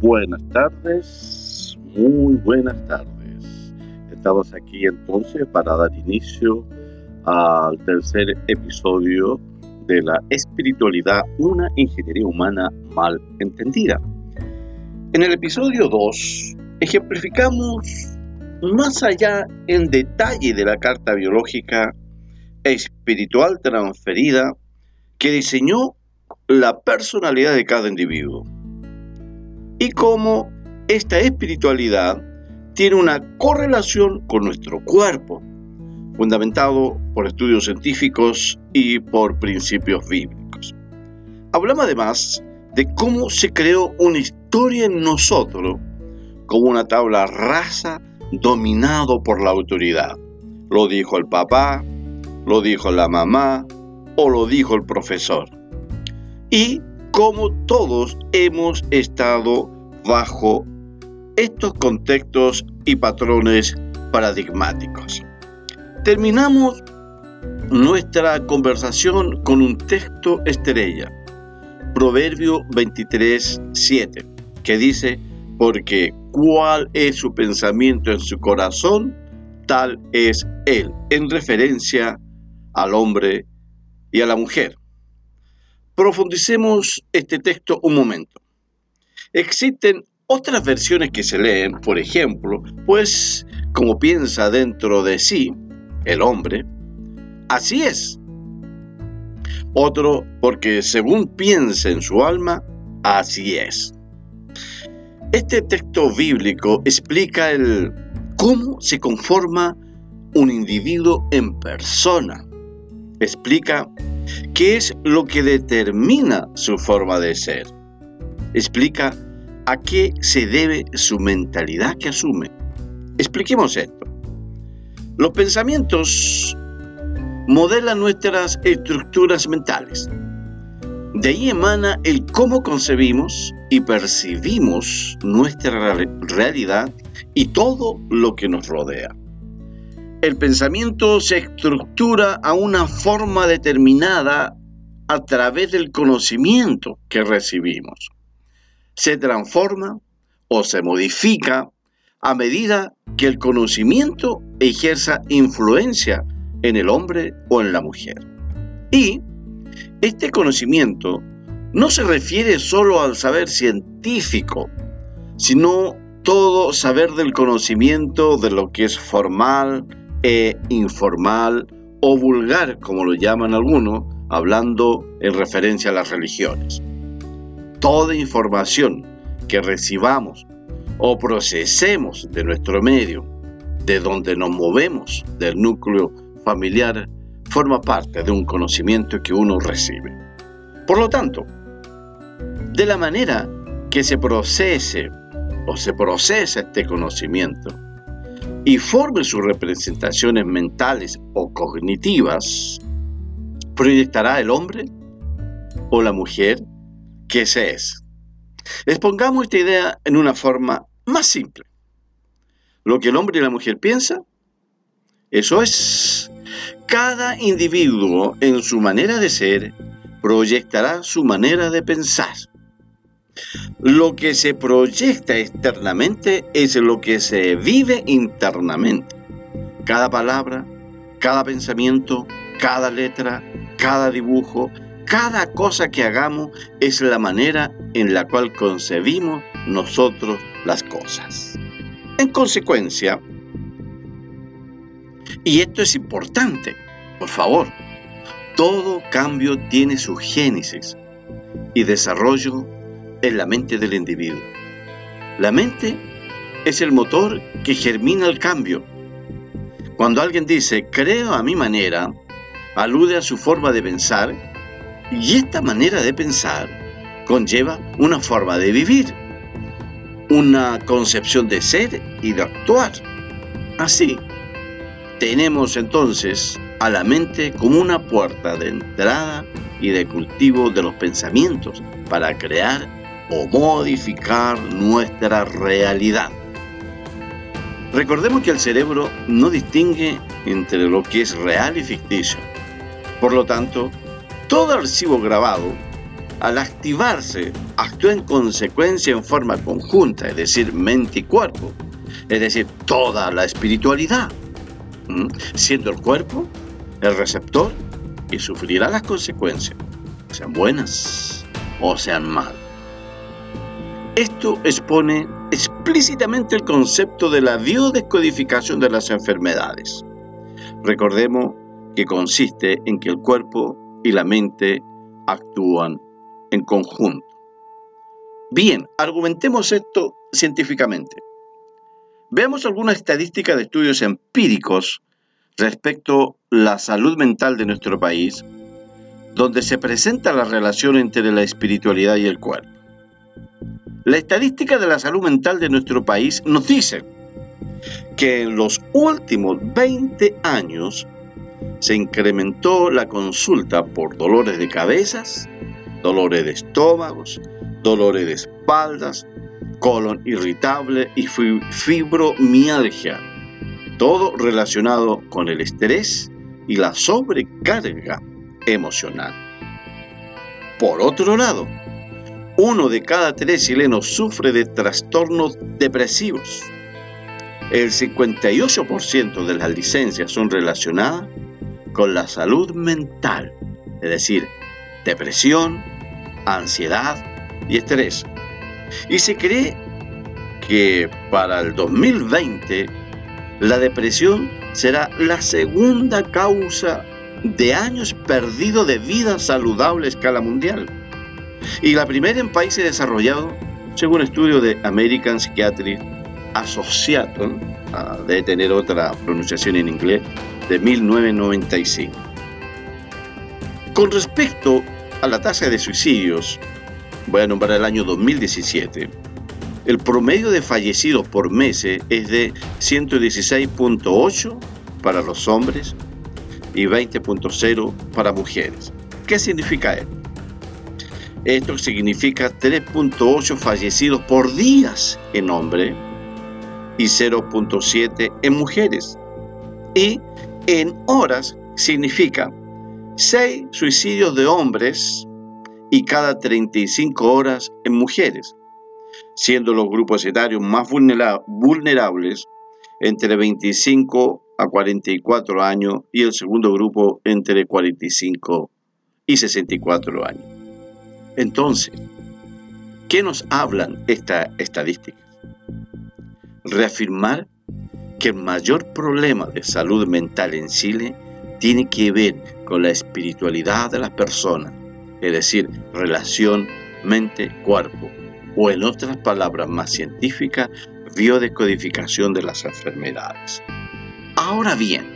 buenas tardes, muy buenas tardes. Estamos aquí entonces para dar inicio al tercer episodio de la espiritualidad, una ingeniería humana mal entendida. En el episodio 2 ejemplificamos más allá en detalle de la carta biológica espiritual transferida que diseñó la personalidad de cada individuo y cómo esta espiritualidad tiene una correlación con nuestro cuerpo, fundamentado por estudios científicos y por principios bíblicos. Hablamos además de cómo se creó una historia en nosotros como una tabla rasa dominado por la autoridad. Lo dijo el papá, lo dijo la mamá o lo dijo el profesor y como todos hemos estado bajo estos contextos y patrones paradigmáticos. Terminamos nuestra conversación con un texto estrella, Proverbio 23, 7, que dice, porque cuál es su pensamiento en su corazón, tal es él, en referencia al hombre y a la mujer. Profundicemos este texto un momento. Existen otras versiones que se leen, por ejemplo, pues como piensa dentro de sí el hombre, así es. Otro, porque según piensa en su alma, así es. Este texto bíblico explica el cómo se conforma un individuo en persona. Explica qué es lo que determina su forma de ser. Explica a qué se debe su mentalidad que asume. Expliquemos esto. Los pensamientos modelan nuestras estructuras mentales. De ahí emana el cómo concebimos y percibimos nuestra realidad y todo lo que nos rodea. El pensamiento se estructura a una forma determinada a través del conocimiento que recibimos. Se transforma o se modifica a medida que el conocimiento ejerza influencia en el hombre o en la mujer. Y este conocimiento no se refiere solo al saber científico, sino todo saber del conocimiento de lo que es formal, e informal o vulgar, como lo llaman algunos, hablando en referencia a las religiones. Toda información que recibamos o procesemos de nuestro medio, de donde nos movemos, del núcleo familiar, forma parte de un conocimiento que uno recibe. Por lo tanto, de la manera que se procese o se procesa este conocimiento, y forme sus representaciones mentales o cognitivas, proyectará el hombre o la mujer que se es. Expongamos esta idea en una forma más simple. Lo que el hombre y la mujer piensan, eso es. Cada individuo en su manera de ser proyectará su manera de pensar. Lo que se proyecta externamente es lo que se vive internamente. Cada palabra, cada pensamiento, cada letra, cada dibujo, cada cosa que hagamos es la manera en la cual concebimos nosotros las cosas. En consecuencia, y esto es importante, por favor, todo cambio tiene su génesis y desarrollo en la mente del individuo. La mente es el motor que germina el cambio. Cuando alguien dice creo a mi manera, alude a su forma de pensar y esta manera de pensar conlleva una forma de vivir, una concepción de ser y de actuar. Así, tenemos entonces a la mente como una puerta de entrada y de cultivo de los pensamientos para crear o modificar nuestra realidad. Recordemos que el cerebro no distingue entre lo que es real y ficticio. Por lo tanto, todo archivo grabado al activarse, actúa en consecuencia en forma conjunta, es decir, mente y cuerpo, es decir, toda la espiritualidad, siendo el cuerpo el receptor y sufrirá las consecuencias, sean buenas o sean malas. Esto expone explícitamente el concepto de la biodescodificación de las enfermedades. Recordemos que consiste en que el cuerpo y la mente actúan en conjunto. Bien, argumentemos esto científicamente. Veamos algunas estadísticas de estudios empíricos respecto a la salud mental de nuestro país, donde se presenta la relación entre la espiritualidad y el cuerpo. La estadística de la salud mental de nuestro país nos dice que en los últimos 20 años se incrementó la consulta por dolores de cabezas, dolores de estómagos, dolores de espaldas, colon irritable y fibromialgia, todo relacionado con el estrés y la sobrecarga emocional. Por otro lado, uno de cada tres chilenos sufre de trastornos depresivos. El 58% de las licencias son relacionadas con la salud mental, es decir, depresión, ansiedad y estrés. Y se cree que para el 2020 la depresión será la segunda causa de años perdidos de vida saludable a escala mundial. Y la primera en países desarrollados, según estudio de American Psychiatric Association, ah, debe tener otra pronunciación en inglés, de 1995. Con respecto a la tasa de suicidios, voy a nombrar el año 2017, el promedio de fallecidos por mes es de 116.8 para los hombres y 20.0 para mujeres. ¿Qué significa esto? Esto significa 3.8 fallecidos por días en hombres y 0.7 en mujeres. Y en horas significa 6 suicidios de hombres y cada 35 horas en mujeres, siendo los grupos etarios más vulnerables entre 25 a 44 años y el segundo grupo entre 45 y 64 años. Entonces, ¿qué nos hablan estas estadísticas? Reafirmar que el mayor problema de salud mental en Chile tiene que ver con la espiritualidad de las personas, es decir, relación mente-cuerpo, o en otras palabras más científicas, biodescodificación de las enfermedades. Ahora bien,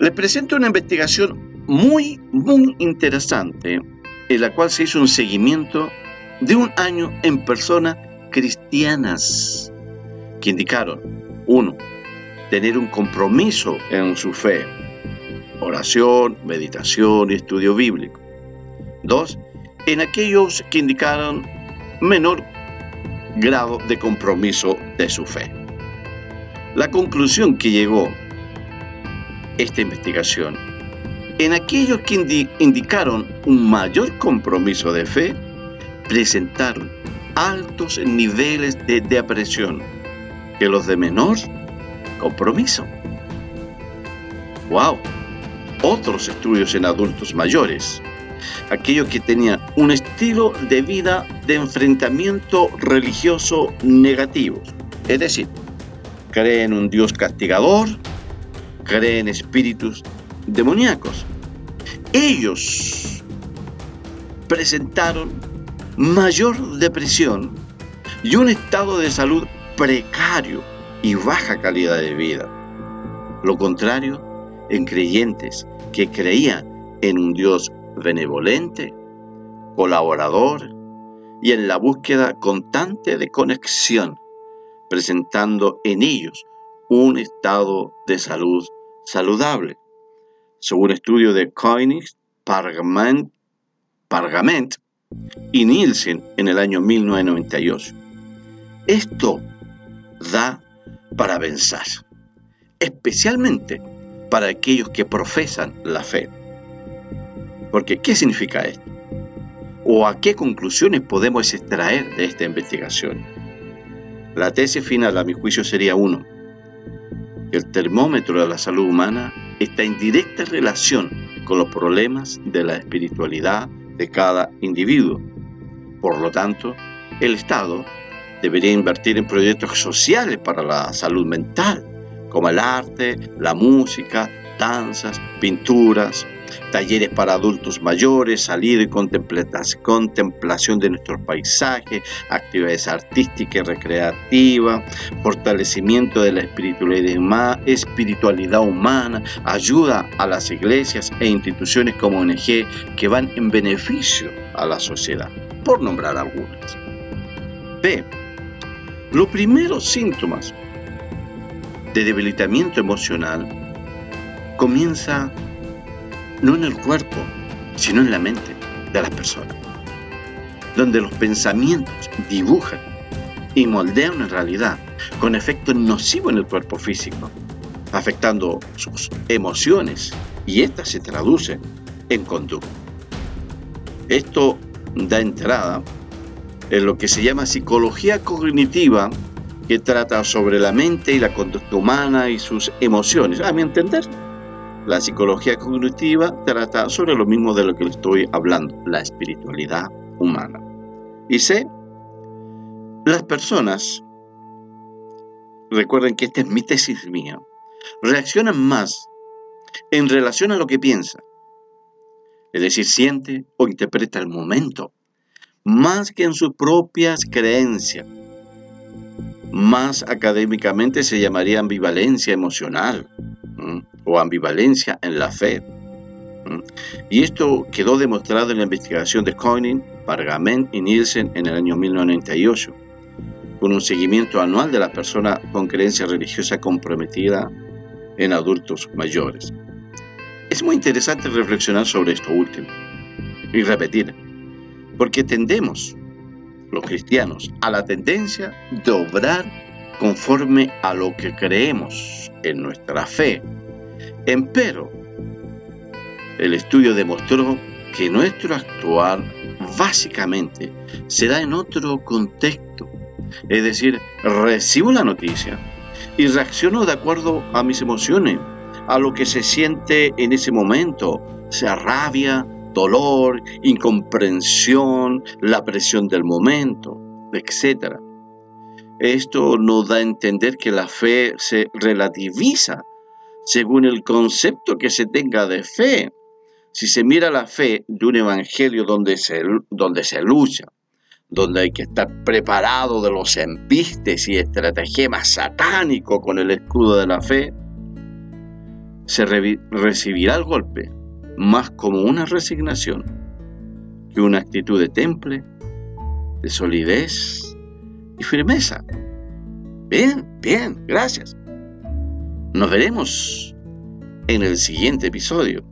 les presento una investigación muy, muy interesante en la cual se hizo un seguimiento de un año en personas cristianas que indicaron uno, tener un compromiso en su fe, oración, meditación y estudio bíblico. Dos, en aquellos que indicaron menor grado de compromiso de su fe. La conclusión que llegó esta investigación, en aquellos que indicaron un mayor compromiso de fe, presentaron altos niveles de depresión, que los de menor compromiso. ¡Wow! Otros estudios en adultos mayores, aquellos que tenían un estilo de vida de enfrentamiento religioso negativo, es decir, creen un Dios castigador, creen espíritus demoníacos. Ellos presentaron mayor depresión y un estado de salud precario y baja calidad de vida. Lo contrario, en creyentes que creían en un Dios benevolente, colaborador y en la búsqueda constante de conexión, presentando en ellos un estado de salud saludable. Según estudio de Koenig, Pargament, Pargament y Nielsen en el año 1998. Esto da para pensar, especialmente para aquellos que profesan la fe. Porque, ¿qué significa esto? o a qué conclusiones podemos extraer de esta investigación. La tesis final, a mi juicio, sería uno, el termómetro de la salud humana está en directa relación con los problemas de la espiritualidad de cada individuo. Por lo tanto, el Estado debería invertir en proyectos sociales para la salud mental, como el arte, la música, danzas, pinturas, talleres para adultos mayores, salir y contemplación de nuestros paisajes, actividades artísticas y recreativas, fortalecimiento de la espiritualidad humana, ayuda a las iglesias e instituciones como ONG que van en beneficio a la sociedad, por nombrar algunas. B. Los primeros síntomas de debilitamiento emocional comienza no en el cuerpo, sino en la mente de las personas, donde los pensamientos dibujan y moldean una realidad con efecto nocivo en el cuerpo físico, afectando sus emociones y éstas se traducen en conducta. Esto da entrada en lo que se llama psicología cognitiva, que trata sobre la mente y la conducta humana y sus emociones. A mi entender, la psicología cognitiva trata sobre lo mismo de lo que estoy hablando, la espiritualidad humana. Y sé, las personas, recuerden que esta es mi tesis mía, reaccionan más en relación a lo que piensa, es decir, siente o interpreta el momento, más que en sus propias creencias. Más académicamente se llamaría ambivalencia emocional ambivalencia en la fe. Y esto quedó demostrado en la investigación de Coining, Pargament y Nielsen en el año 1998, con un seguimiento anual de la persona con creencia religiosa comprometida en adultos mayores. Es muy interesante reflexionar sobre esto último y repetir, porque tendemos, los cristianos, a la tendencia de obrar conforme a lo que creemos en nuestra fe Empero, el estudio demostró que nuestro actuar básicamente se da en otro contexto. Es decir, recibo la noticia y reacciono de acuerdo a mis emociones, a lo que se siente en ese momento, sea rabia, dolor, incomprensión, la presión del momento, etc. Esto nos da a entender que la fe se relativiza según el concepto que se tenga de fe. Si se mira la fe de un evangelio donde se, donde se lucha, donde hay que estar preparado de los embistes y estratagemas satánicos con el escudo de la fe, se recibirá el golpe más como una resignación que una actitud de temple, de solidez y firmeza. Bien, bien, gracias. Nos veremos en el siguiente episodio.